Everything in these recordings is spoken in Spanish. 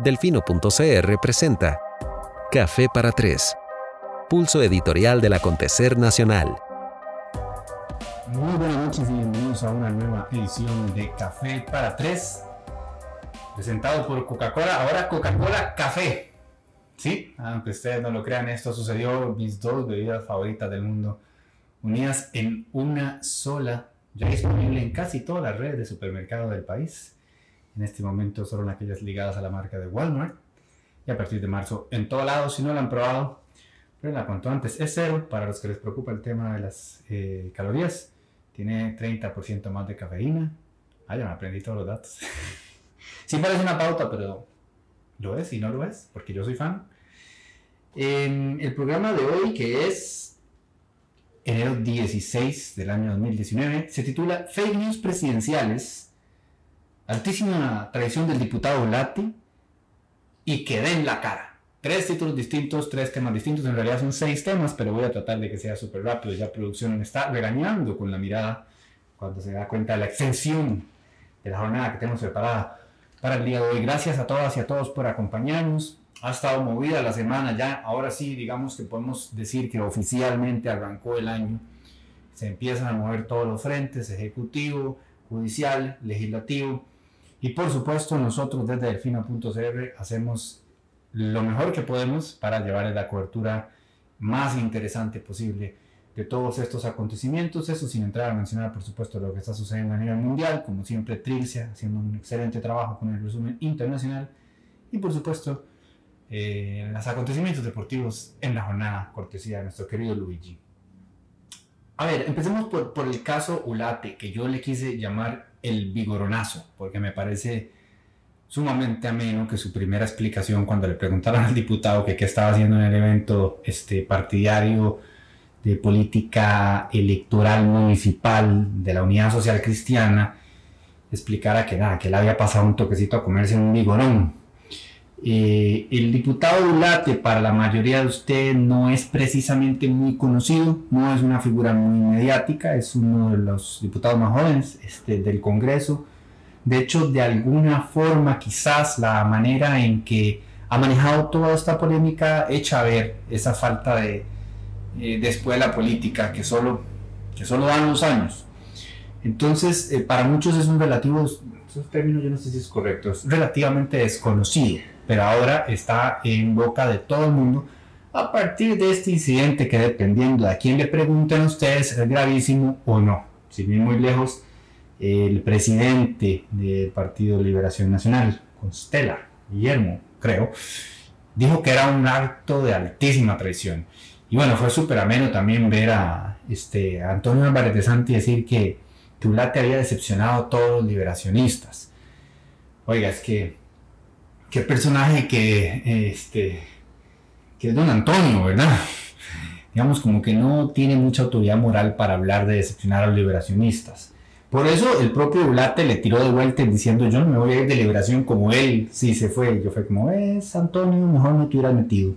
Delfino.cr presenta Café para Tres, pulso editorial del acontecer nacional. Muy buenas noches y bienvenidos a una nueva edición de Café para Tres, presentado por Coca-Cola, ahora Coca-Cola Café. Sí, aunque ustedes no lo crean, esto sucedió, mis dos bebidas favoritas del mundo, unidas en una sola, ya disponible en casi todas las redes de supermercados del país en este momento solo aquellas ligadas a la marca de Walmart. Y a partir de marzo en todo lado, si no lo han probado, pruébenla cuanto antes. Es cero para los que les preocupa el tema de las eh, calorías. Tiene 30% más de cafeína. Ah, ya me aprendí todos los datos. sí parece una pauta, pero lo es y no lo es, porque yo soy fan. En el programa de hoy, que es enero 16 del año 2019, se titula Fake News Presidenciales altísima traición del diputado Lati y que den la cara. Tres títulos distintos, tres temas distintos, en realidad son seis temas, pero voy a tratar de que sea súper rápido. Ya producción me está regañando con la mirada cuando se da cuenta de la extensión de la jornada que tenemos preparada para el día de hoy. Gracias a todas y a todos por acompañarnos. Ha estado movida la semana ya, ahora sí, digamos que podemos decir que oficialmente arrancó el año. Se empiezan a mover todos los frentes, ejecutivo, judicial, legislativo y por supuesto nosotros desde delfino.cr hacemos lo mejor que podemos para llevarles la cobertura más interesante posible de todos estos acontecimientos. Eso sin entrar a mencionar por supuesto lo que está sucediendo a nivel mundial, como siempre Trilcia haciendo un excelente trabajo con el resumen internacional y por supuesto eh, los acontecimientos deportivos en la jornada cortesía de nuestro querido Luigi. A ver, empecemos por, por el caso Ulate, que yo le quise llamar el vigoronazo, porque me parece sumamente ameno que su primera explicación cuando le preguntaron al diputado que qué estaba haciendo en el evento este, partidario de política electoral municipal de la Unidad Social Cristiana, explicara que nada, que él había pasado un toquecito a comerse un vigorón. Eh, el diputado Ulate para la mayoría de ustedes no es precisamente muy conocido, no es una figura muy mediática, es uno de los diputados más jóvenes este, del Congreso. De hecho, de alguna forma, quizás la manera en que ha manejado toda esta polémica echa a ver esa falta de, eh, de escuela política que solo, que solo dan los años. Entonces, eh, para muchos es un relativo, esos términos yo no sé si es correcto, es relativamente desconocido pero ahora está en boca de todo el mundo a partir de este incidente que dependiendo de a quién le pregunten ustedes es gravísimo o no. Sin ir muy lejos, el presidente del Partido Liberación Nacional, Constela, Guillermo, creo, dijo que era un acto de altísima traición. Y bueno, fue súper ameno también ver a, este, Antonio Álvarez de Santi decir que Tulate había decepcionado a todos los liberacionistas. Oiga, es que qué personaje que, este, que es don Antonio, ¿verdad? Digamos como que no tiene mucha autoridad moral para hablar de decepcionar a los liberacionistas. Por eso el propio Ulate le tiró de vuelta diciendo yo no me voy a ir de liberación como él sí se fue. Yo fue como, es Antonio, mejor no te hubieras metido.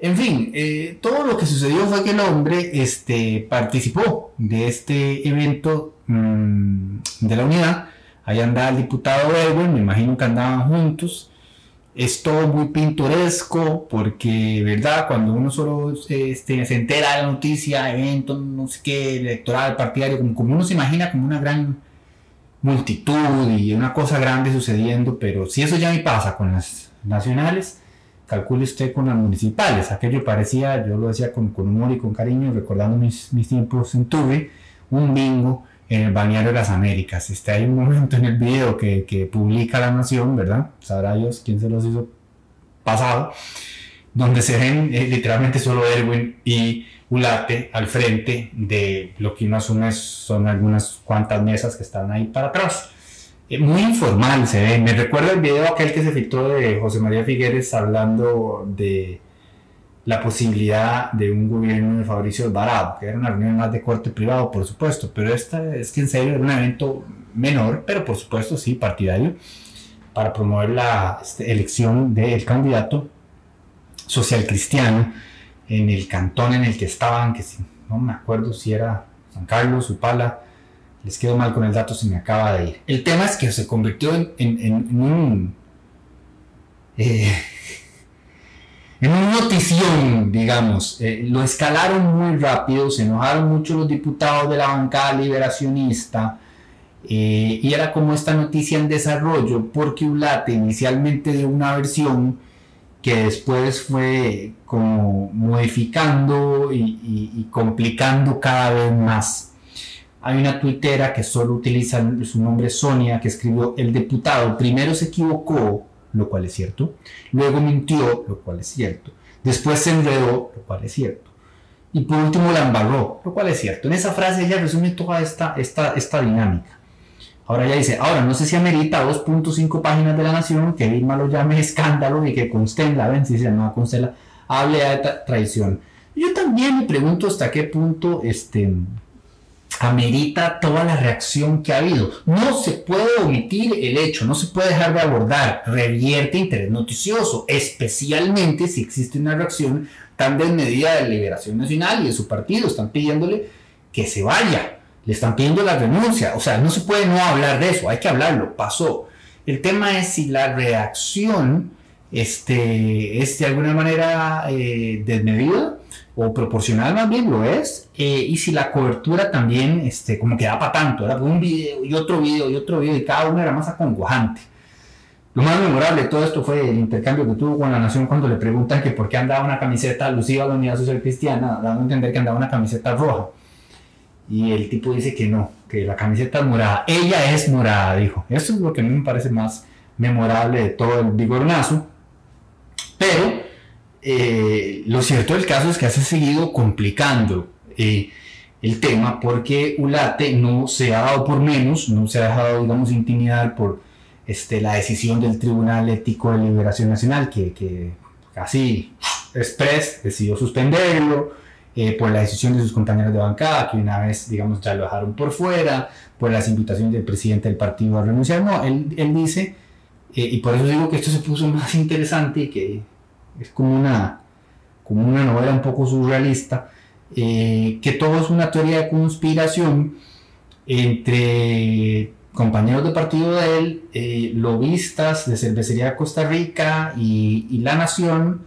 En fin, eh, todo lo que sucedió fue que el hombre este, participó de este evento mm, de la unidad Ahí andaba el diputado Edwin, me imagino que andaban juntos. Es todo muy pintoresco porque, ¿verdad? Cuando uno solo este, se entera de la noticia, evento, no sé qué, electoral, partidario, como, uno se imagina como una gran multitud y una cosa grande sucediendo, pero si eso ya me pasa con las nacionales, calcule usted con las municipales. Aquello parecía, yo lo decía con, humor y con cariño, recordando mis, mis tiempos en Tuve, un bingo el balneario de las Américas. Este, hay un momento en el video que, que publica La Nación, ¿verdad? Sabrá Dios quién se los hizo pasado, donde se ven eh, literalmente solo Erwin y Ulate al frente de lo que uno asume son algunas cuantas mesas que están ahí para atrás. Eh, muy informal se ve. Me recuerda el video aquel que se filtró de José María Figueres hablando de la posibilidad de un gobierno de Fabricio Alvarado, que era una reunión más de corte privado, por supuesto, pero esta es que en serio era un evento menor, pero por supuesto sí partidario, para promover la este, elección del candidato social cristiano en el cantón en el que estaban, que no me acuerdo si era San Carlos, Upala, les quedo mal con el dato, se me acaba de ir. El tema es que se convirtió en, en un eh, en una notición, digamos, eh, lo escalaron muy rápido, se enojaron mucho los diputados de la bancada liberacionista, eh, y era como esta noticia en desarrollo, porque Ulate inicialmente dio una versión que después fue como modificando y, complicando cada vez más. Hay una tuitera que solo utiliza su nombre Sonia, que escribió, el diputado primero se equivocó, lo cual es cierto, luego mintió, lo cual es cierto, después se enredó, lo cual es cierto, y por último la embarró, lo cual es cierto. En esa frase ella resume toda esta, esta, esta dinámica. Ahora ya dice, ahora no sé si amerita 2.5 páginas de la Nación que Vilma lo llame escándalo y que conste en la ven, si se no conste la, hable de traición. Yo también me pregunto hasta qué punto este, amerita toda la reacción que ha habido. No se puede omitir el hecho, no se puede dejar de abordar, revierte interés noticioso, especialmente si existe una reacción tan desmedida de Liberación Nacional y de su partido. Están pidiéndole que se vaya le están pidiendo la renuncia. O sea, no se puede no hablar de eso, hay que hablarlo, pasó. El tema es si la reacción este, es de alguna manera eh, desmedida o proporcional más bien lo es, eh, y si la cobertura también este, como que da para tanto, era un video y otro video y otro video y cada uno era más acongojante. Lo más memorable de todo esto fue el intercambio que tuvo con la Nación cuando le preguntan que por qué andaba una camiseta alusiva a la Unidad Social Cristiana, dando a entender que andaba una camiseta roja. Y el tipo dice que no, que la camiseta es morada. Ella es morada, dijo. Eso es lo que a mí me parece más memorable de todo el vigornazo. Pero eh, lo cierto del caso es que ha seguido complicando eh, el tema porque Ulate no se ha dado por menos, no se ha dejado, digamos, intimidar por este, la decisión del Tribunal Ético de Liberación Nacional, que, que casi express decidió suspenderlo eh, por la decisión de sus compañeros de bancada, que una vez, digamos, ya lo dejaron por fuera, por las invitaciones del presidente del partido a renunciar. No, él, él dice, eh, y por eso digo que esto se puso más interesante y que es como una, como una novela un poco surrealista, eh, que todo es una teoría de conspiración entre compañeros de partido de él, lobistas de Cervecería Costa Rica y, y La Nación,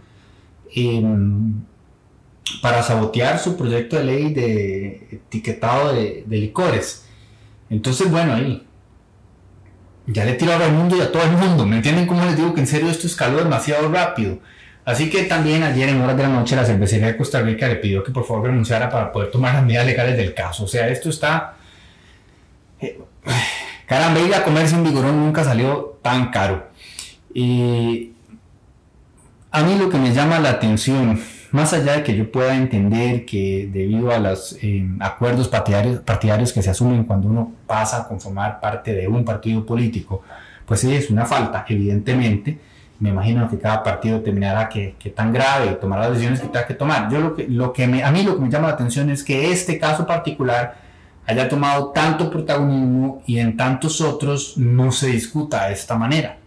para sabotear su proyecto de ley de etiquetado de, licores. Entonces, bueno, ahí ya le tiro al mundo y a todo el mundo. ¿Me entienden cómo les digo que en serio esto escaló demasiado rápido? Así que también ayer en horas de la noche la cervecería de Costa Rica le pidió que por favor renunciara para poder tomar las medidas legales del caso. O sea, esto está... Eh, caramba, ir a comerse un vigorón nunca salió tan caro. Y a mí lo que me llama la atención más allá de que yo pueda entender que debido a los eh, acuerdos partidarios, partidarios que se asumen cuando uno pasa a conformar parte de un partido político, pues sí, es una falta, evidentemente. Me imagino que cada partido terminará que, que tan grave y tomará las decisiones que tenga que tomar. Yo lo que, lo que me, a mí lo que me llama la atención es que este caso particular haya tomado tanto protagonismo y en tantos otros no se discuta de esta manera.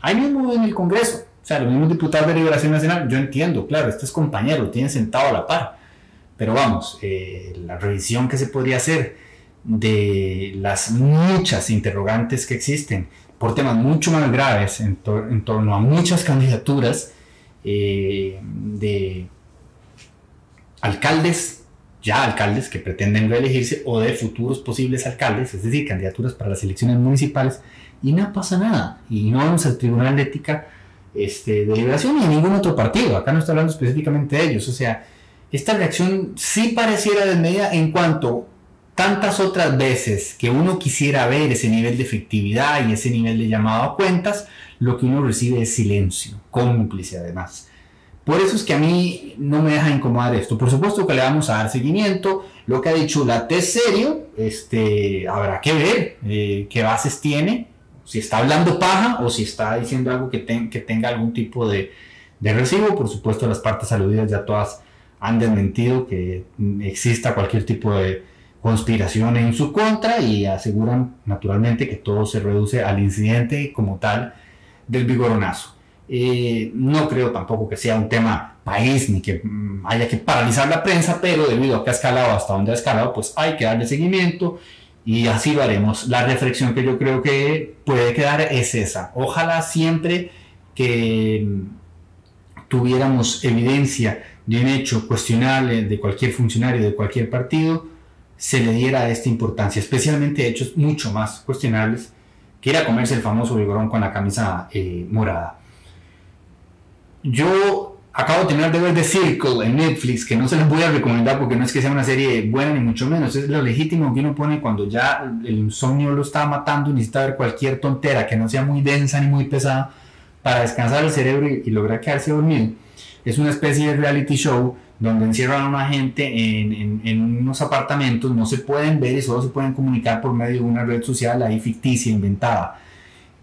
Ahí mismo en el Congreso, o sea, los mismos diputados de Liberación Nacional, yo entiendo, claro, este es compañero, lo tienen sentado a la par. Pero vamos, eh, la revisión que se podría hacer de las muchas interrogantes que existen por temas mucho más graves en, torno a muchas candidaturas eh, de alcaldes, ya alcaldes que pretenden reelegirse o de futuros posibles alcaldes, es decir, candidaturas para las elecciones municipales, y no pasa nada. Y no vamos al Tribunal de Ética este, de Liberación ni ningún otro partido. Acá no está hablando específicamente de ellos. O sea, esta reacción sí pareciera desmedida en cuanto tantas otras veces que uno quisiera ver ese nivel de efectividad y ese nivel de llamado a cuentas, lo que uno recibe es silencio, cómplice además. Por eso es que a mí no me deja incomodar esto. Por supuesto que le vamos a dar seguimiento. Lo que ha dicho la T serio, este, habrá que ver eh, qué bases tiene si está hablando paja o si está diciendo algo que, tenga algún tipo de, de, recibo. Por supuesto, las partes aludidas ya todas han desmentido que exista cualquier tipo de conspiración en su contra y aseguran naturalmente que todo se reduce al incidente como tal del vigoronazo. Eh, no creo tampoco que sea un tema país ni que mm, haya que paralizar la prensa, pero debido a que ha escalado hasta donde ha escalado, pues hay que darle seguimiento y así lo haremos. La reflexión que yo creo que puede quedar es esa. Ojalá siempre que mm, tuviéramos evidencia de un hecho cuestionable de cualquier funcionario de cualquier partido, se le diera esta importancia, especialmente hechos mucho más cuestionables que ir a comerse el famoso vigorón con la camisa eh, morada. Yo acabo de tener de ver The Circle en Netflix, que no se les voy a recomendar porque no es que sea una serie buena ni mucho menos, es lo legítimo que uno pone cuando ya el insomnio lo está matando y necesita ver cualquier tontera que no sea muy densa ni muy pesada para descansar el cerebro y, y lograr quedarse dormido. Es una especie de reality show donde encierran a una gente en, unos apartamentos, no se pueden ver y solo se pueden comunicar por medio de una red social ahí ficticia, inventada.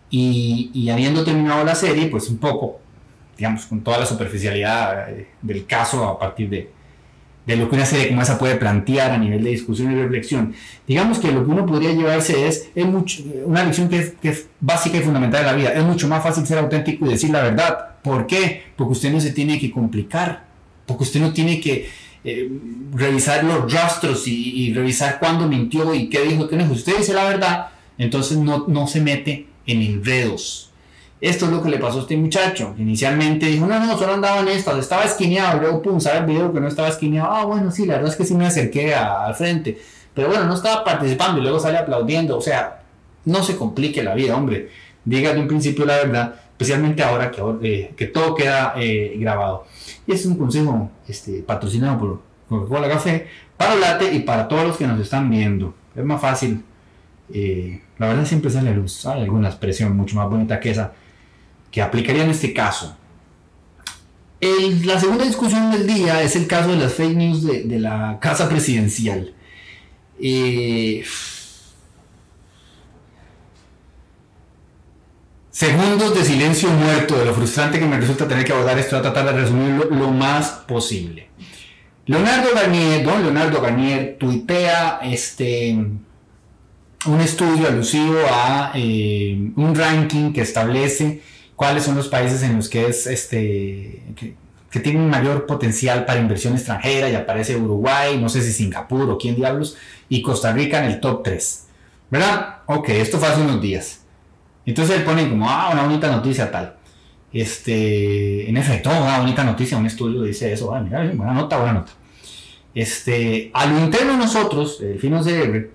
Y, habiendo terminado la serie, pues un poco, digamos, con toda la superficialidad eh, del caso a partir de, lo que una serie como esa puede plantear a nivel de discusión y reflexión. Digamos que lo que uno podría llevarse es, una lección que es, que es, básica y fundamental de la vida. Es mucho más fácil ser auténtico y decir la verdad. ¿Por qué? Porque usted no se tiene que complicar porque usted no tiene que eh, revisar los rastros y, revisar cuándo mintió y qué dijo, qué no Usted dice la verdad, entonces no, no se mete en enredos. Esto es lo que le pasó a este muchacho. Inicialmente dijo, no, no, solo andaba en esto, estaba esquineado. Luego, pum, sabe el video que no estaba esquineado. Ah, bueno, sí, la verdad es que sí me acerqué al frente. Pero bueno, no estaba participando y luego sale aplaudiendo. O sea, no se complique la vida, hombre. Diga de un principio la verdad, especialmente ahora que, eh, que todo queda eh, grabado. Y este es un consejo este, patrocinado por Coca-Cola Café para Late y para todos los que nos están viendo. Es más fácil. Eh, la verdad siempre sale a luz. Hay alguna expresión mucho más bonita que esa que aplicaría en este caso. la segunda discusión del día es el caso de las fake news de, la casa presidencial. Eh, Segundos de silencio muerto de lo frustrante que me resulta tener que abordar esto, voy a tratar de resumirlo lo más posible. Leonardo Garnier, don Leonardo Garnier, tuitea este, un estudio alusivo a eh, un ranking que establece cuáles son los países en los que es este que, que, tienen mayor potencial para inversión extranjera y aparece Uruguay, no sé si Singapur o quién diablos, y Costa Rica en el top 3. ¿Verdad? Ok, esto fue hace unos días. Entonces él pone como, ah, una bonita noticia tal. Este, en efecto, una bonita noticia, un estudio dice eso, ah, mira, buena nota, buena nota. Este, a lo interno nosotros, el Finos CR,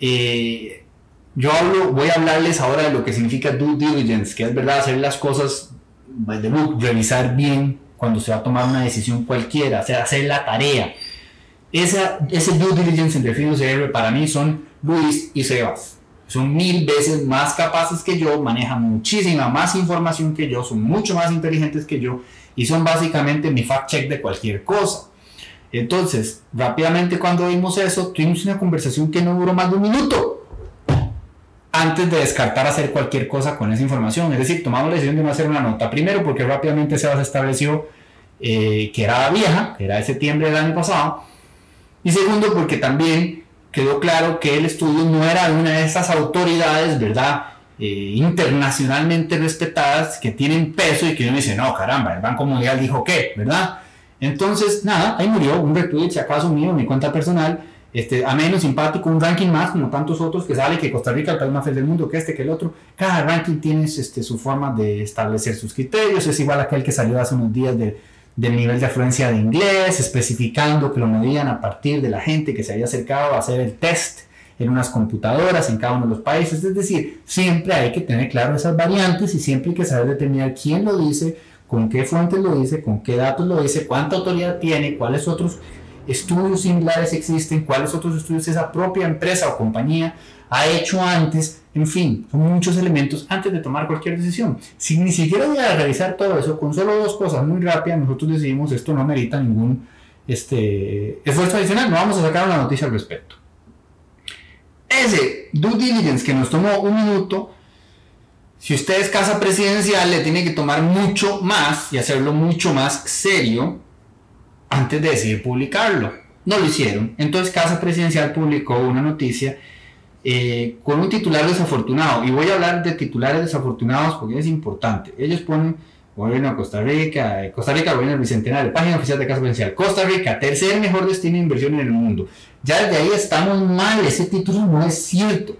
eh, yo hablo, voy a hablarles ahora de lo que significa due diligence, que es verdad hacer las cosas revisar bien cuando se va a tomar una decisión cualquiera, o hacer la tarea. Esa, ese due diligence entre Finos CR para mí son Luis y Sebas son mil veces más capaces que yo, manejan muchísima más información que yo, son mucho más inteligentes que yo y son básicamente mi fact check de cualquier cosa. Entonces, rápidamente cuando vimos eso, tuvimos una conversación que no duró más de un minuto antes de descartar hacer cualquier cosa con esa información. Es decir, tomamos la decisión de no hacer una nota. Primero, porque rápidamente se estableció eh, que era vieja, que era de septiembre del año pasado. Y segundo, porque también quedó claro que el estudio no era una de esas autoridades, ¿verdad? Eh, internacionalmente respetadas que tienen peso y que uno dice, no, caramba, el Banco Mundial dijo qué, ¿verdad? Entonces, nada, ahí murió un retweet, si acaso mío, mi cuenta personal, este, a menos simpático, un ranking más, como tantos otros que sale, que Costa Rica, el país más feliz del mundo, que este, que el otro. Cada ranking tiene este, su forma de establecer sus criterios, es igual a aquel que salió hace unos días de del nivel de afluencia de inglés, especificando que lo medían a partir de la gente que se había acercado a hacer el test en unas computadoras en cada uno de los países. Es decir, siempre hay que tener claro esas variantes y siempre hay que saber determinar quién lo dice, con qué fuentes lo dice, con qué datos lo dice, cuánta autoridad tiene, cuáles otros estudios similares existen, cuáles otros estudios esa propia empresa o compañía ha hecho antes, en fin, son muchos elementos antes de tomar cualquier decisión. Si ni siquiera voy a revisar todo eso, con solo dos cosas muy rápidas, nosotros decidimos esto no merita ningún este, esfuerzo adicional, no vamos a sacar una noticia al respecto. Ese due diligence que nos tomó un minuto, si usted es casa presidencial, le tiene que tomar mucho más y hacerlo mucho más serio antes de decidir publicarlo. No lo hicieron. Entonces Casa Presidencial publicó una noticia eh, con un titular desafortunado. Y voy a hablar de titulares desafortunados porque es importante. Ellos ponen gobierno de Costa Rica, eh, Costa Rica, gobierno del Bicentenario, página oficial de Casa Presidencial, Costa Rica, tercer mejor destino de inversión en el mundo. Ya desde ahí estamos mal, ese título no es cierto,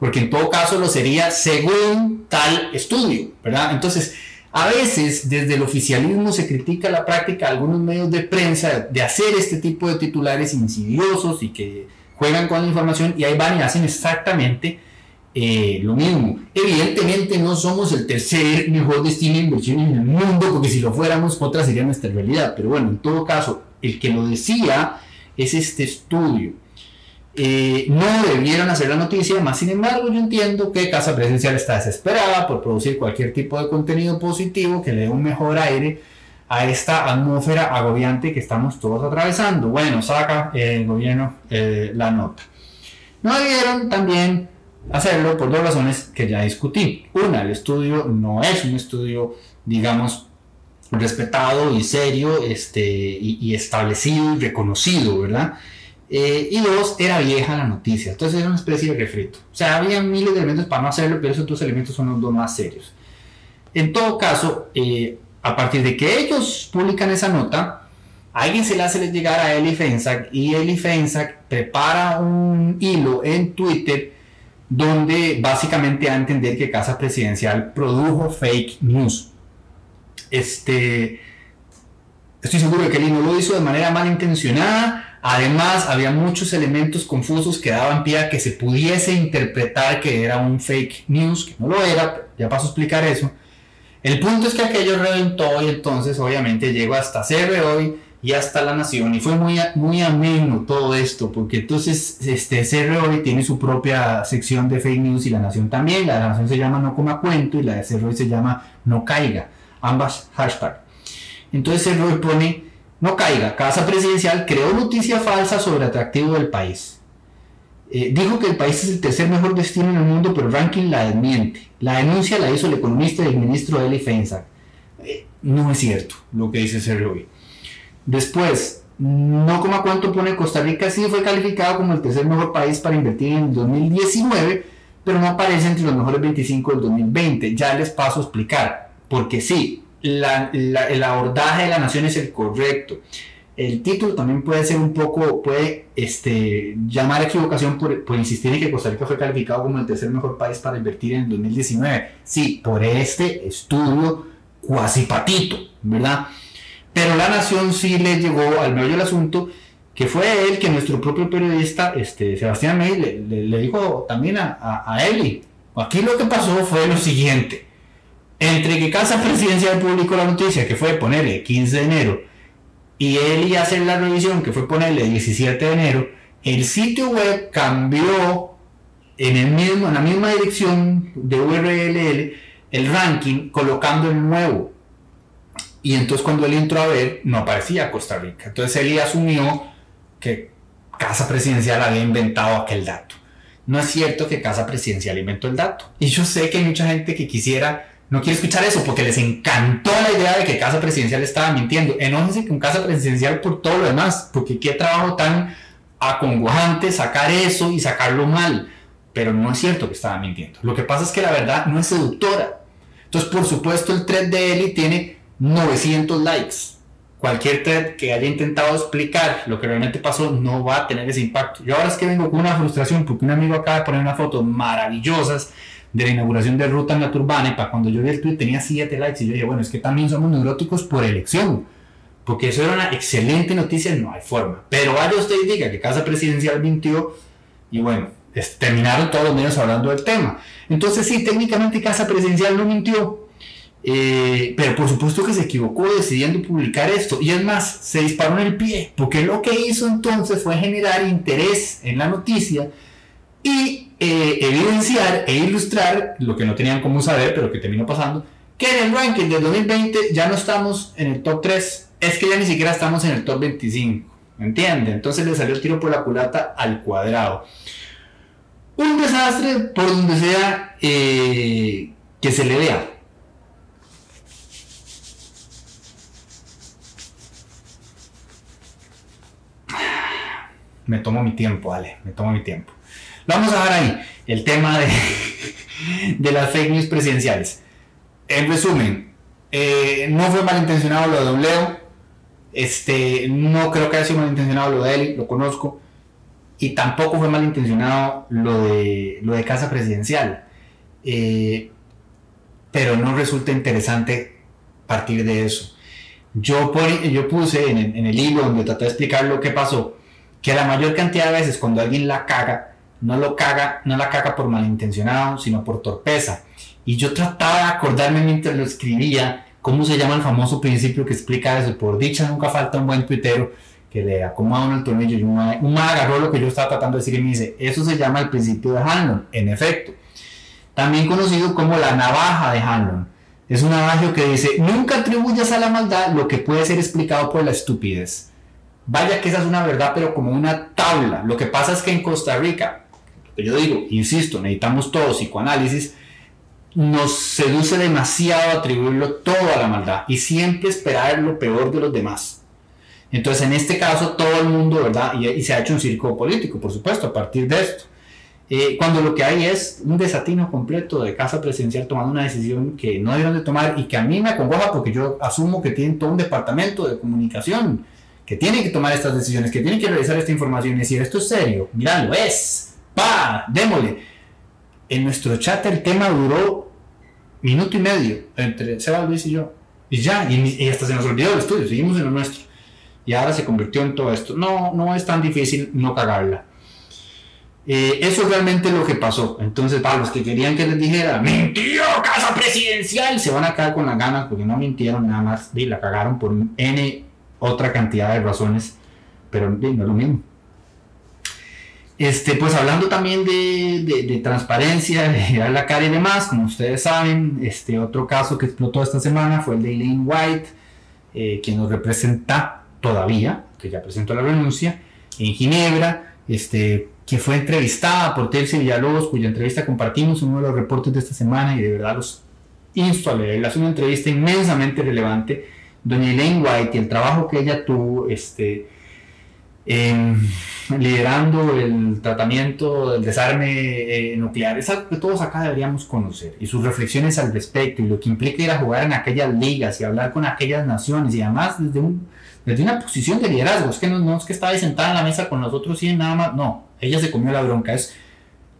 porque en todo caso lo sería según tal estudio, ¿verdad? Entonces, A veces desde el oficialismo se critica la práctica de algunos medios de prensa de hacer este tipo de titulares insidiosos y que juegan con la información y ahí van y hacen exactamente eh, lo mismo. Evidentemente no somos el tercer mejor destino de inversión en el mundo, porque si lo fuéramos, otra sería nuestra realidad. Pero bueno, en todo caso, el que lo decía es este estudio. Eh, no debieron hacer la noticia, más sin embargo yo entiendo que Casa Presidencial está desesperada por producir cualquier tipo de contenido positivo que le dé un mejor aire a esta atmósfera agobiante que estamos todos atravesando. Bueno, saca el gobierno eh, la nota. No debieron también hacerlo por dos razones que ya discutí. Una, el estudio no es un estudio, digamos, respetado y serio este, y, establecido y reconocido, ¿verdad? Eh, y dos, era vieja la noticia, entonces era una especie de refrito. O sea, había miles de elementos para no hacerlo, pero esos dos elementos son los dos más serios. En todo caso, eh, a partir de que ellos publican esa nota, alguien se le hace llegar a Eli Fensack y Eli Fensack prepara un hilo en Twitter donde básicamente a entender que Casa Presidencial produjo fake news. Este, estoy seguro que él no lo hizo de manera malintencionada. Además, había muchos elementos confusos que daban pie a que se pudiese interpretar que era un fake news, que no lo era, ya paso a explicar eso. El punto es que aquello reventó y entonces obviamente llegó hasta CR hoy y hasta la nación. Y fue muy, muy ameno todo esto porque entonces este CR hoy tiene su propia sección de fake news y la nación también. La de la nación se llama no coma cuento y la de CR hoy se llama no caiga. Ambas hashtag. Entonces CR hoy pone no caiga casa presidencial creó noticia falsa sobre atractivo del país eh, dijo que el país es el tercer mejor destino en el mundo pero el ranking la desmiente la denuncia la hizo el economista y el ministro Eli Fensack eh, no es cierto lo que dice CR hoy Después, no como a cuánto pone Costa Rica, sí fue calificado como el tercer mejor país para invertir en 2019, pero no aparece entre los mejores 25 del 2020. Ya les paso a explicar, porque sí, el abordaje de la nación es el correcto. El título también puede ser un poco, puede este, llamar a equivocación por, por, insistir en que Costa Rica fue calificado como el tercer mejor país para invertir en 2019. Sí, por este estudio cuasi patito, ¿verdad? Pero la nación sí le llegó al medio del asunto, que fue él que nuestro propio periodista, este, Sebastián May, le, dijo también a, a, Eli. Aquí lo que pasó fue lo siguiente. Entre que Casa Presidencial publicó la noticia, que fue ponerle 15 de enero, y él a hacer la revisión, que fue ponerle 17 de enero, el sitio web cambió en, el mismo, en la misma dirección de URL el ranking colocando el nuevo. Y entonces cuando él entró a ver, no aparecía Costa Rica. Entonces él asumió que Casa Presidencial había inventado aquel dato. No es cierto que Casa Presidencial inventó el dato. Y yo sé que hay mucha gente que quisiera, no quiere escuchar eso porque les encantó la idea de que Casa Presidencial estaba mintiendo. Enójense con Casa Presidencial por todo lo demás, porque qué trabajo tan acongojante sacar eso y sacarlo mal. Pero no es cierto que estaba mintiendo. Lo que pasa es que la verdad no es seductora. Entonces, por supuesto, el thread de Eli tiene 900 likes. Cualquier thread que haya intentado explicar lo que realmente pasó no va a tener ese impacto. Yo ahora es que vengo con una frustración porque un amigo acaba de poner unas fotos maravillosas de la inauguración de Ruta Naturbana y para cuando yo vi el tweet tenía 7 likes y yo dije, bueno, es que también somos neuróticos por elección. Porque eso era una excelente noticia, no hay forma. Pero vaya usted y diga que Casa Presidencial mintió y bueno, terminaron todos los medios hablando del tema. Entonces sí, técnicamente Casa Presidencial no mintió, eh, pero por supuesto que se equivocó decidiendo publicar esto. Y es más, se disparó en el pie, porque lo que hizo entonces fue generar interés en la noticia y eh, evidenciar e ilustrar lo que no tenían como saber, pero que terminó pasando, que en el ranking del 2020 ya no estamos en el top 3, es que ya ni siquiera estamos en el top 25. ¿Entiende? Entonces le salió el tiro por la culata al cuadrado. Un desastre por donde sea eh, que se le vea. me tomo mi tiempo, vale, me tomo mi tiempo. Vamos a dejar ahí, el tema de, de las fake news presidenciales. En resumen, eh, no fue malintencionado lo de Don Leo, este, no creo que haya sido malintencionado lo de él, lo conozco, y tampoco fue malintencionado lo de, lo de casa presidencial. Eh, pero no resulta interesante partir de eso. Yo, yo puse en el, en el hilo donde traté de explicar lo que pasó, que la mayor cantidad de veces cuando alguien la caga, no lo caga, no la caga por malintencionado, sino por torpeza. Y yo trataba de acordarme mientras lo escribía cómo se llama el famoso principio que explica eso. Por dicha nunca falta un buen tuitero que le acomoda uno el tornillo y un un agarró lo que yo estaba tratando de decir y me dice, eso se llama el principio de Hanlon, en efecto. También conocido como la navaja de Hanlon. Es un adagio que dice, nunca atribuyas a la maldad lo que puede ser explicado por la estupidez. Vaya que esa es una verdad, pero como una tabla. Lo que pasa es que en Costa Rica, yo digo, insisto, necesitamos todo psicoanálisis, nos seduce demasiado atribuirlo todo a la maldad y siempre esperar lo peor de los demás. Entonces, en este caso, todo el mundo, ¿verdad? Y, se ha hecho un circo político, por supuesto, a partir de esto. Eh, cuando lo que hay es un desatino completo de casa presidencial tomando una decisión que no debieron de tomar y que a mí me acongoja porque yo asumo que tienen todo un departamento de comunicación que tiene que tomar estas decisiones, que tiene que revisar esta información y decir, esto es serio, mira, lo es, pa, démosle. En nuestro chat el tema duró minuto y medio entre Seba Luis y yo. Y ya, y, hasta se nos olvidó el estudio, seguimos en lo nuestro. Y ahora se convirtió en todo esto. No, no es tan difícil no cagarla. Eh, eso es realmente lo que pasó. Entonces, para los que querían que les dijera, mintió casa presidencial, se van a caer con las ganas porque no mintieron nada más y la cagaron por N otra cantidad de razones, pero no es lo mismo. Este, pues hablando también de, de, transparencia, de la cara y demás, como ustedes saben, este otro caso que explotó esta semana fue el de Elaine White, eh, quien nos representa todavía, que ya presentó la renuncia, en Ginebra, este, que fue entrevistada por Telce Villalobos, cuya entrevista compartimos en uno de los reportes de esta semana y de verdad los insto a leerla. Es una entrevista inmensamente relevante. Doña Elaine White y el trabajo que ella tuvo, este, liderando el tratamiento del desarme eh, nuclear. Es algo que todos acá deberíamos conocer y sus reflexiones al respecto y lo que implica ir a jugar en aquellas ligas y hablar con aquellas naciones y además desde, un, desde una posición de liderazgo. Es que no, es que estaba ahí sentada en la mesa con nosotros y nada más. No, ella se comió la bronca. Es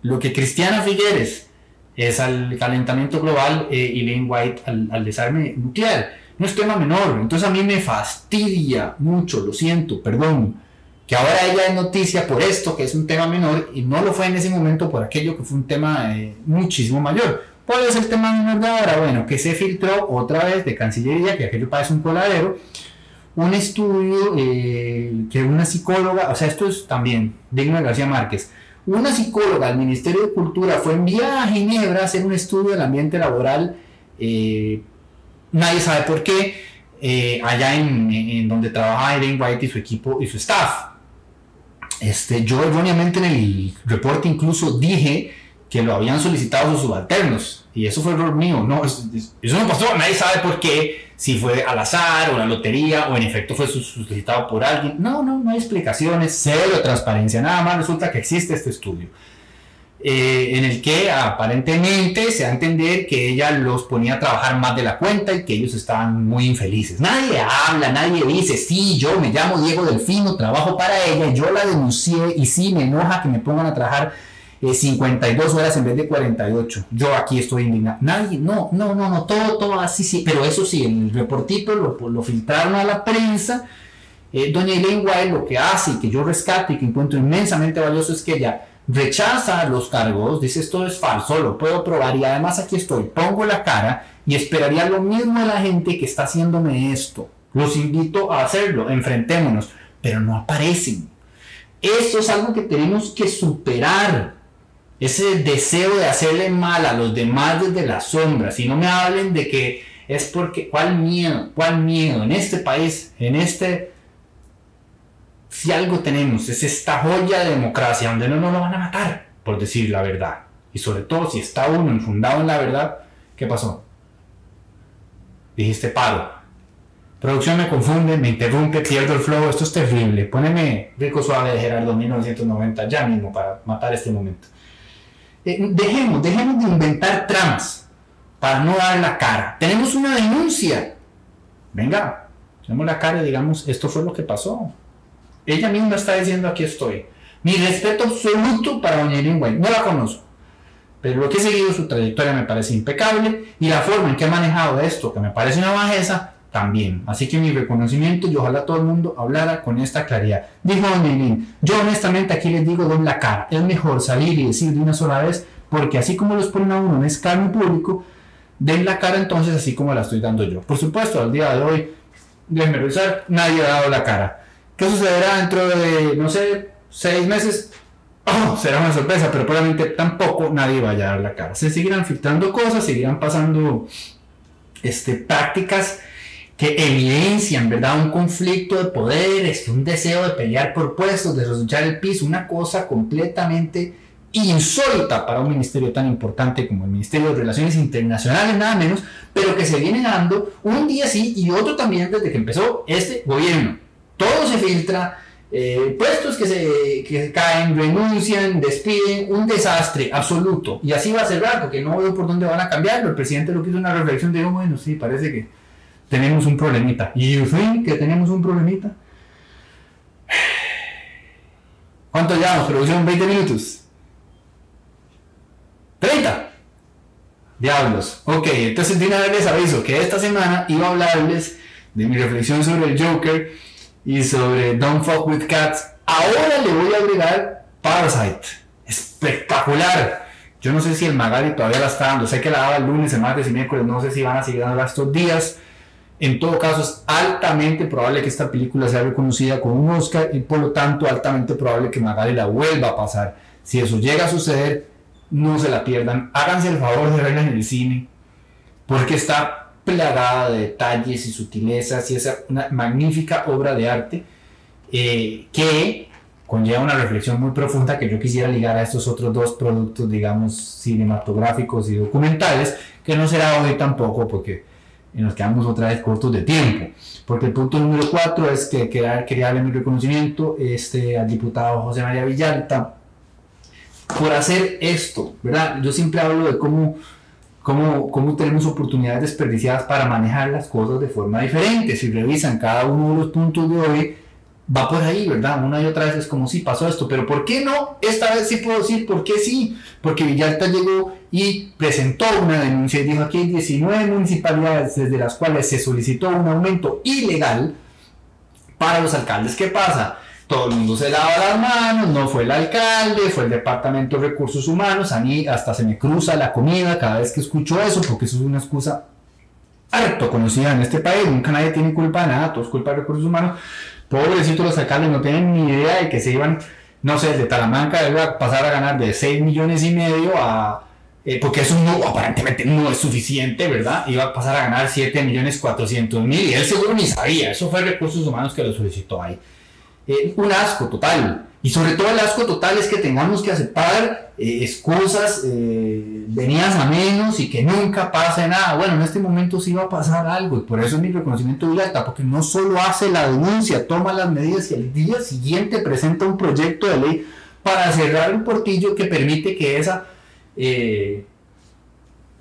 lo que Cristiana Figueres es al calentamiento global eh, y Lane White al, al desarme nuclear. No es tema menor. Entonces a mí me fastidia mucho, lo siento, perdón que ahora ella es noticia por esto, que es un tema menor, y no lo fue en ese momento por aquello que fue un tema eh, muchísimo mayor. ¿Cuál es el tema menor de ahora? Bueno, que se filtró otra vez de Cancillería, que aquello parece un coladero, un estudio eh, que una psicóloga, o sea, esto es también digno de García Márquez, una psicóloga del Ministerio de Cultura fue enviada a Ginebra a hacer un estudio del ambiente laboral, eh, nadie sabe por qué, allá en, en, donde trabaja Irene White y su equipo y su staff. Este, yo erróneamente en el reporte incluso dije que lo habían solicitado sus subalternos. Y eso fue error mío. No, eso, no pasó. Nadie sabe por qué. Si fue al azar o la lotería o en efecto fue solicitado por alguien. No, no, no hay explicaciones. Cero transparencia. Nada más resulta que existe este estudio. Eh, en el que aparentemente se da a entender que ella los ponía a trabajar más de la cuenta y que ellos estaban muy infelices. Nadie habla, nadie dice, sí, yo me llamo Diego Delfino, trabajo para ella, yo la denuncié y sí, me enoja que me pongan a trabajar 52 eh, horas en vez de 48. Yo aquí estoy indignado. Nadie, no, no, no, no, todo, todo así, sí, pero eso sí, el reportito lo, filtraron a la prensa. Eh, doña Elaine lo que hace y que yo rescato y que encuentro inmensamente valioso es que ella rechaza los cargos, dice esto es falso, lo puedo probar y además aquí estoy, pongo la cara y esperaría lo mismo de la gente que está haciéndome esto. Los invito a hacerlo, enfrentémonos, pero no aparecen. Esto es algo que tenemos que superar. Ese deseo de hacerle mal a los demás desde las sombras. Y no me hablen de que es porque, ¿cuál miedo? ¿Cuál miedo? En este país, en este si algo tenemos es esta joya de democracia donde no nos lo van a matar por decir la verdad. Y sobre todo si está uno enfundado en la verdad, ¿qué pasó? Dijiste paro. Producción me confunde, me interrumpe, pierdo el flow, esto es terrible. Póneme Rico Suave de Gerardo 1990 ya mismo para matar este momento. Eh, dejemos, dejemos de inventar tramas para no dar la cara. Tenemos una denuncia. Venga, tenemos la cara y digamos, esto fue lo que pasó. Ella misma está diciendo aquí estoy. Mi respeto absoluto para doña Irene. No la conozco. Pero lo que he seguido, su trayectoria me parece impecable y la forma en que ha manejado esto, que me parece una bajeza, también. Así que mi reconocimiento y ojalá todo el mundo hablara con esta claridad. Dijo Don yo honestamente aquí les digo don la cara, es mejor salir y decir de una sola vez, porque así como los ponen a uno en escarnio público, den la cara entonces así como la estoy dando yo. Por supuesto, al día de hoy, déjenme revisar, nadie ha dado la cara. ¿Qué sucederá dentro de, no sé, seis meses? Oh, será una sorpresa, pero probablemente tampoco nadie vaya a dar la cara. Se seguirán filtrando cosas, seguirán pasando este, prácticas que evidencian, ¿verdad? Un conflicto de poder, este, un deseo de pelear por puestos, de resucitar el piso, una cosa completamente insólita para un ministerio tan importante como el Ministerio de Relaciones Internacionales, nada menos, pero que se viene dando un día sí y otro también desde que empezó este gobierno. Todo se filtra, eh, puestos que se, que caen, renuncian, despiden, un desastre absoluto. Y así va a ser porque no veo por dónde van a cambiarlo. El presidente lo que hizo una reflexión, dijo, bueno, sí, parece que tenemos un problemita. ¿Y yo que tenemos un problemita? ¿Cuánto llevamos? Producción 20 minutos. 30. Diablos. Ok, entonces de una vez les aviso que esta semana iba a hablarles de mi reflexión sobre el Joker y sobre Don't Fuck With Cats. Ahora le voy a agregar Parasite. Espectacular. Yo no sé si el Magali todavía la está dando. Sé que la daba el lunes, el martes y miércoles. No sé si van a seguir dándola estos días. En todo caso, es altamente probable que esta película sea reconocida con un Oscar y por lo tanto altamente probable que Magali la vuelva a pasar. Si eso llega a suceder, no se la pierdan. Háganse el favor de verla en el cine porque está plagada de detalles y sutilezas y es una magnífica obra de arte eh, que conlleva una reflexión muy profunda que yo quisiera ligar a estos otros dos productos, digamos, cinematográficos y documentales, que no será hoy tampoco porque nos quedamos otra vez cortos de tiempo. Porque el punto número cuatro es que quería, quería darle mi reconocimiento este, al diputado José María Villalta por hacer esto, ¿verdad? Yo siempre hablo de cómo, cómo, tenemos oportunidades desperdiciadas para manejar las cosas de forma diferente. Si revisan cada uno de los puntos de hoy, va por ahí, ¿verdad? Una y otra vez es como si pasó esto, pero ¿por qué no? Esta vez sí puedo decir por qué sí, porque Villalta llegó y presentó una denuncia y dijo aquí hay 19 municipalidades desde las cuales se solicitó un aumento ilegal para los alcaldes. ¿Qué pasa? Todo el mundo se lava las manos, no fue el alcalde, fue el Departamento de Recursos Humanos, a mí hasta se me cruza la comida cada vez que escucho eso, porque eso es una excusa harto conocida en este país, nunca nadie tiene culpa de nada, todo es culpa de recursos humanos, Pobrecitos los alcaldes no tienen ni idea de que se iban, no sé, de Talamanca iba a pasar a ganar de 6 millones y medio a... Eh, porque eso no, aparentemente no es suficiente, ¿verdad? Iba a pasar a ganar 7 millones 400 mil y él seguro ni sabía, eso fue recursos humanos que lo solicitó ahí. Eh, un asco total. Y sobre todo el asco total es que tengamos que aceptar eh, excusas eh, venidas a menos y que nunca pase nada. Bueno, en este momento sí va a pasar algo y por eso es mi reconocimiento directo, porque no solo hace la denuncia, toma las medidas y al día siguiente presenta un proyecto de ley para cerrar un portillo que permite que esa... Eh,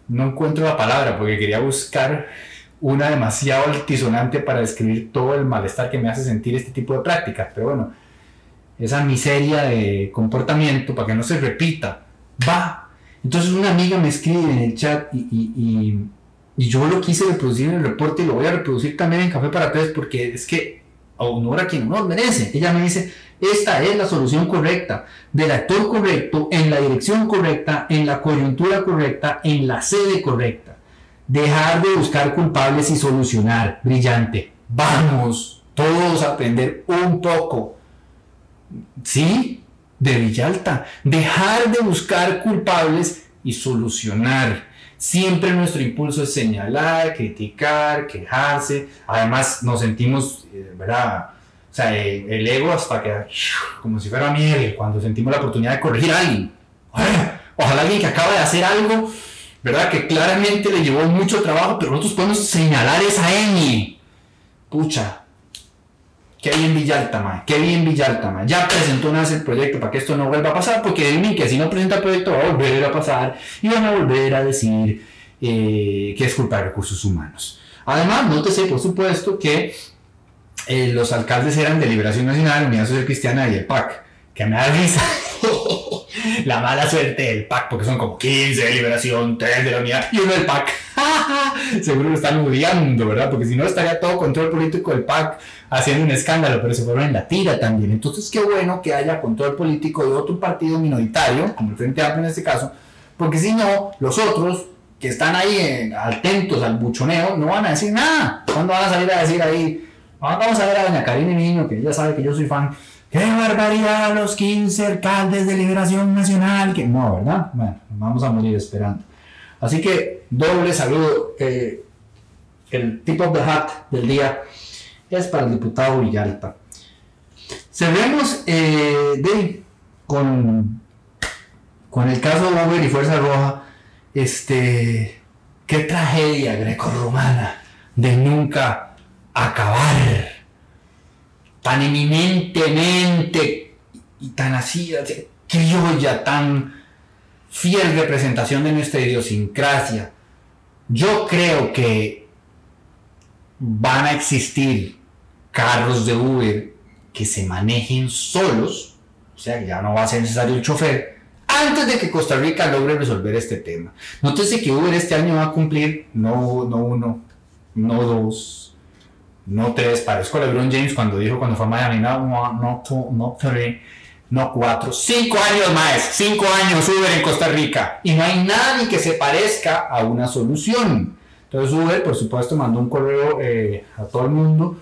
no encuentro la palabra porque quería buscar una demasiado altisonante para describir todo el malestar que me hace sentir este tipo de prácticas, pero bueno esa miseria de comportamiento para que no se repita. Va. Entonces una amiga me escribe en el chat y, yo lo quise reproducir en el reporte y lo voy a reproducir también en Café para Tres porque es que honor quien honor merece. Ella me dice, esta es la solución correcta, del actor correcto, en la dirección correcta, en la coyuntura correcta, en la sede correcta. Dejar de buscar culpables y solucionar. Brillante. Vamos todos a aprender un poco ¿sí? De Villalta. Dejar de buscar culpables y solucionar. Siempre nuestro impulso es señalar, criticar, quejarse. Además nos sentimos, eh, ¿verdad? O sea, eh, el ego hasta que, como si fuera miel, cuando sentimos la oportunidad de corregir a alguien. Ojalá alguien que acaba de hacer algo, ¿verdad? Que claramente le llevó mucho trabajo, pero nosotros podemos señalar esa ñ. Pucha, Qué bien Villalta, man. Qué bien Villalta, man. Ya presentó una vez el proyecto para que esto no vuelva a pasar, porque de mí que si no presenta el proyecto va a volver a pasar y van a volver a decir eh, que es culpa de recursos humanos. Además, nótese, por supuesto, que eh, los alcaldes eran de Liberación Nacional, Unidad Social Cristiana y el PAC, que me da risa. la mala suerte del PAC, porque son como 15 de liberación, 3 de la unidad y uno del PAC. Seguro lo están odiando, ¿verdad? Porque si no estaría todo control político del PAC haciendo un escándalo, pero se fueron en la tira también. Entonces, qué bueno que haya control político de otro partido minoritario, como el Frente Amplio en este caso, porque si no, los otros que están ahí atentos al buchoneo no van a decir nada. ¿Cuándo van a salir a decir ahí? Vamos a ver a doña Karine Niño, que ella sabe que yo soy fan. ¡Qué barbaridad los 15 alcaldes de Liberación Nacional! Que no, ¿verdad? Bueno, vamos a morir esperando. Así que doble saludo. Eh, el tip of the hat del día es para el diputado Villalta. Cerremos eh, con, con el caso de Uber y Fuerza Roja. Este, qué tragedia greco-romana de nunca acabar. Tan eminentemente y tan así, criolla, tan fiel representación de nuestra idiosincrasia. Yo creo que van a existir carros de Uber que se manejen solos, o sea, ya no va a ser necesario el chofer, antes de que Costa Rica logre resolver este tema. Nótese que Uber este año va a cumplir no, no uno, no dos, no tres, parezco LeBron James cuando dijo cuando fue a Miami, no, no, no, tres, no cuatro, cinco años más, cinco años Uber en Costa Rica y no hay nadie que se parezca a una solución. Entonces Uber, por supuesto, mandó un correo eh, a todo el mundo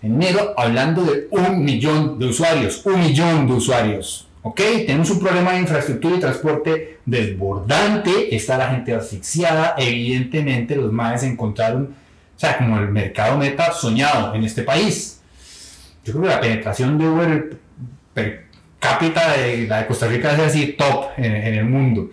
en enero hablando de un millón de usuarios, un millón de usuarios. ¿Ok? Tenemos un problema de infraestructura y transporte desbordante, está la gente asfixiada, evidentemente los más encontraron, o sea, como el mercado meta soñado en este país. Yo creo que la penetración de Uber per cápita de la de Costa Rica es así top en, en el mundo.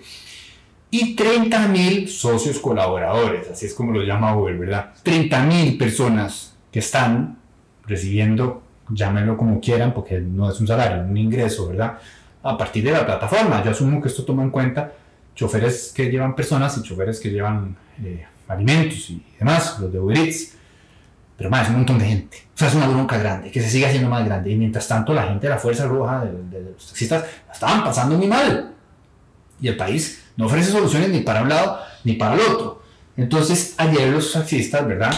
Y 30 mil socios colaboradores, así es como lo llama Uber, ¿verdad? 30 mil personas que están recibiendo, llámenlo como quieran, porque no es un salario, un ingreso, ¿verdad? a partir de la plataforma. Yo asumo que esto toma en cuenta choferes que llevan personas y choferes que llevan eh, alimentos y demás, los de Uber Eats. Pero más, un montón de gente. O sea, es una bronca grande, que se sigue haciendo más grande. Y mientras tanto, la gente de la Fuerza Roja, de, los taxistas, la estaban pasando muy mal. Y el país no ofrece soluciones ni para un lado ni para el otro. Entonces, ayer los taxistas, ¿verdad?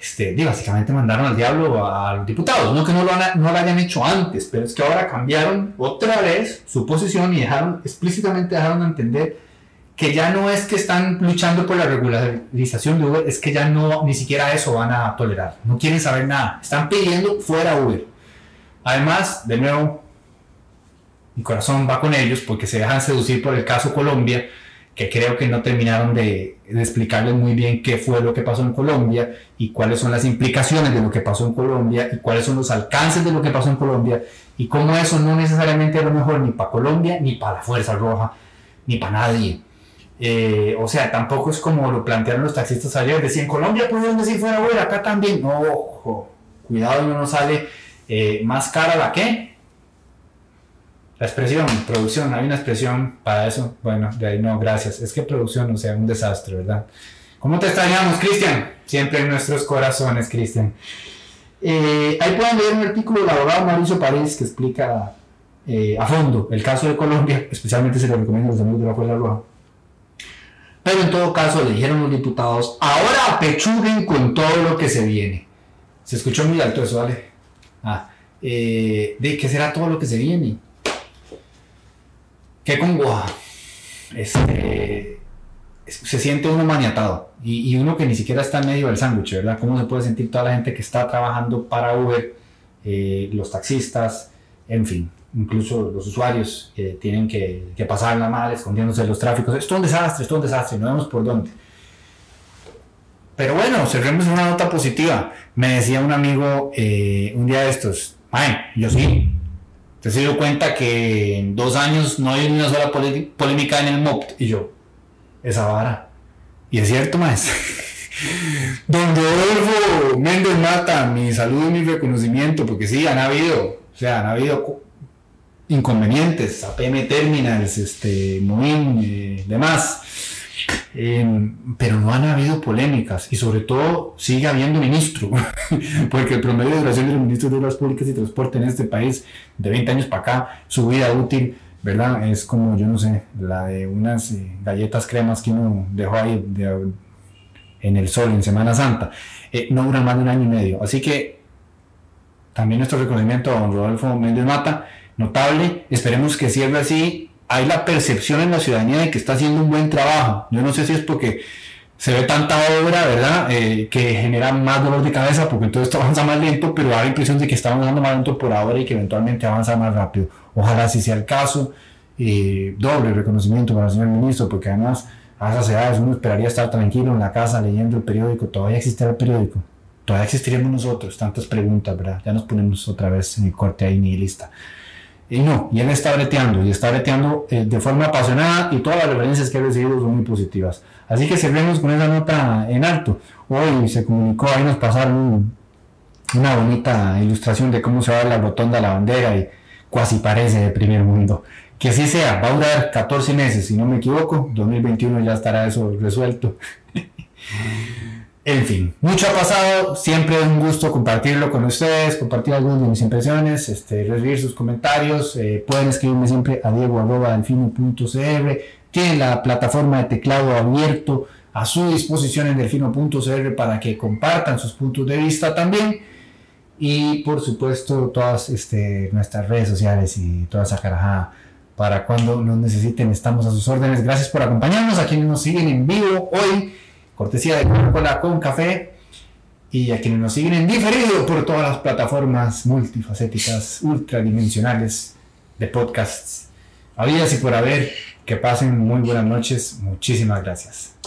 este, básicamente mandaron al diablo a, los diputados. No que no lo, no lo hayan hecho antes, pero es que ahora cambiaron otra vez su posición y dejaron, explícitamente dejaron de entender que ya no es que están luchando por la regularización de Uber, es que ya no, ni siquiera eso van a tolerar. No quieren saber nada. Están pidiendo fuera Uber. Además, de nuevo, mi corazón va con ellos porque se dejan seducir por el caso Colombia que creo que no terminaron de, explicarles muy bien qué fue lo que pasó en Colombia y cuáles son las implicaciones de lo que pasó en Colombia y cuáles son los alcances de lo que pasó en Colombia y cómo eso no necesariamente es lo mejor ni para Colombia, ni para la Fuerza Roja, ni para nadie. Eh, o sea, tampoco es como lo plantearon los taxistas ayer, decían Colombia pudieron decir fuera, bueno, acá también. No, ojo, cuidado, no nos sale eh, más cara la que la expresión, producción, hay una expresión para eso. Bueno, de ahí no, gracias. Es que producción, o sea, un desastre, ¿verdad? ¿Cómo te extrañamos, Cristian? Siempre en nuestros corazones, Cristian. Eh, ahí pueden leer un artículo del abogado Mauricio París que explica a fondo el caso de Colombia, especialmente se lo recomiendo a los amigos de la Fuerza Roja. Pero en todo caso, le dijeron los diputados, ahora apechuguen con todo lo que se viene. Se escuchó muy alto eso, ¿vale? Ah, eh, ¿De qué será todo lo que se viene? qué congoja. Este, se siente uno maniatado y, uno que ni siquiera está en medio del sándwich, ¿verdad? ¿Cómo se puede sentir toda la gente que está trabajando para Uber, eh, los taxistas, en fin, incluso los usuarios que tienen que, pasar la mal escondiéndose de los tráficos? Esto es un desastre, esto es un desastre, no vemos por dónde. Pero bueno, cerremos una nota positiva. Me decía un amigo eh, un día de estos, ay, yo sí, te se dio cuenta que en dos años no hay ni una sola polémica en el MOPT. Y yo, esa vara. Y es cierto, más. Don Rodolfo Méndez Mata, mi saludo y mi reconocimiento, porque sí, han habido, o sea, han habido inconvenientes, APM Terminals, este, Moin, eh, demás. Em, pero no han habido polémicas y sobre todo sigue habiendo ministro, porque el promedio de duración de los ministros de Obras Públicas y Transporte en este país de 20 años para acá, su vida útil ¿verdad? Es como, yo no sé, la de unas eh, galletas cremas que uno dejó ahí en el sol en Semana Santa. Eh, no duran más de un año y medio. Así que también nuestro reconocimiento a don Rodolfo Méndez Mata, notable. Esperemos que sirva así. Hay la percepción en la ciudadanía de que está haciendo un buen trabajo. Yo no sé si es porque se ve tanta obra, ¿verdad? Eh, que genera más dolor de cabeza porque entonces avanza más lento, pero da la impresión de que está avanzando más lento por ahora y que eventualmente avanza más rápido. Ojalá así sea el caso. Eh, doble reconocimiento para el señor ministro, porque además a esas edades uno esperaría estar tranquilo en la casa leyendo el periódico. Todavía existirá el periódico. Todavía existiremos nosotros. Tantas preguntas, ¿verdad? Ya nos ponemos otra vez en el corte ahí nihilista. Y no, y él está breteando, y está breteando eh, de forma apasionada, y todas las referencias que he recibido son muy positivas. Así que cerremos con esa nota en alto. Hoy se comunicó, ahí nos pasaron una bonita ilustración de cómo se va la rotonda a la bandera y casi parece de primer mundo. Que así sea, va a durar 14 meses, si no me equivoco, 2021 ya estará eso resuelto. En fin, mucho ha pasado, siempre es un gusto compartirlo con ustedes, compartir algunas de mis impresiones, este, recibir sus comentarios, eh, pueden escribirme siempre a diego.delfino.cr, tienen la plataforma de teclado abierto a su disposición en delfino.cr para que compartan sus puntos de vista también y por supuesto todas este, nuestras redes sociales y toda esa carajada para cuando nos necesiten estamos a sus órdenes. Gracias por acompañarnos a quienes nos siguen en vivo hoy cortesía de Coca-Cola con café. Y a quienes nos siguen en diferido por todas las plataformas multifacéticas, ultradimensionales de podcasts. Habidas y por haber, que pasen muy buenas noches. Muchísimas gracias.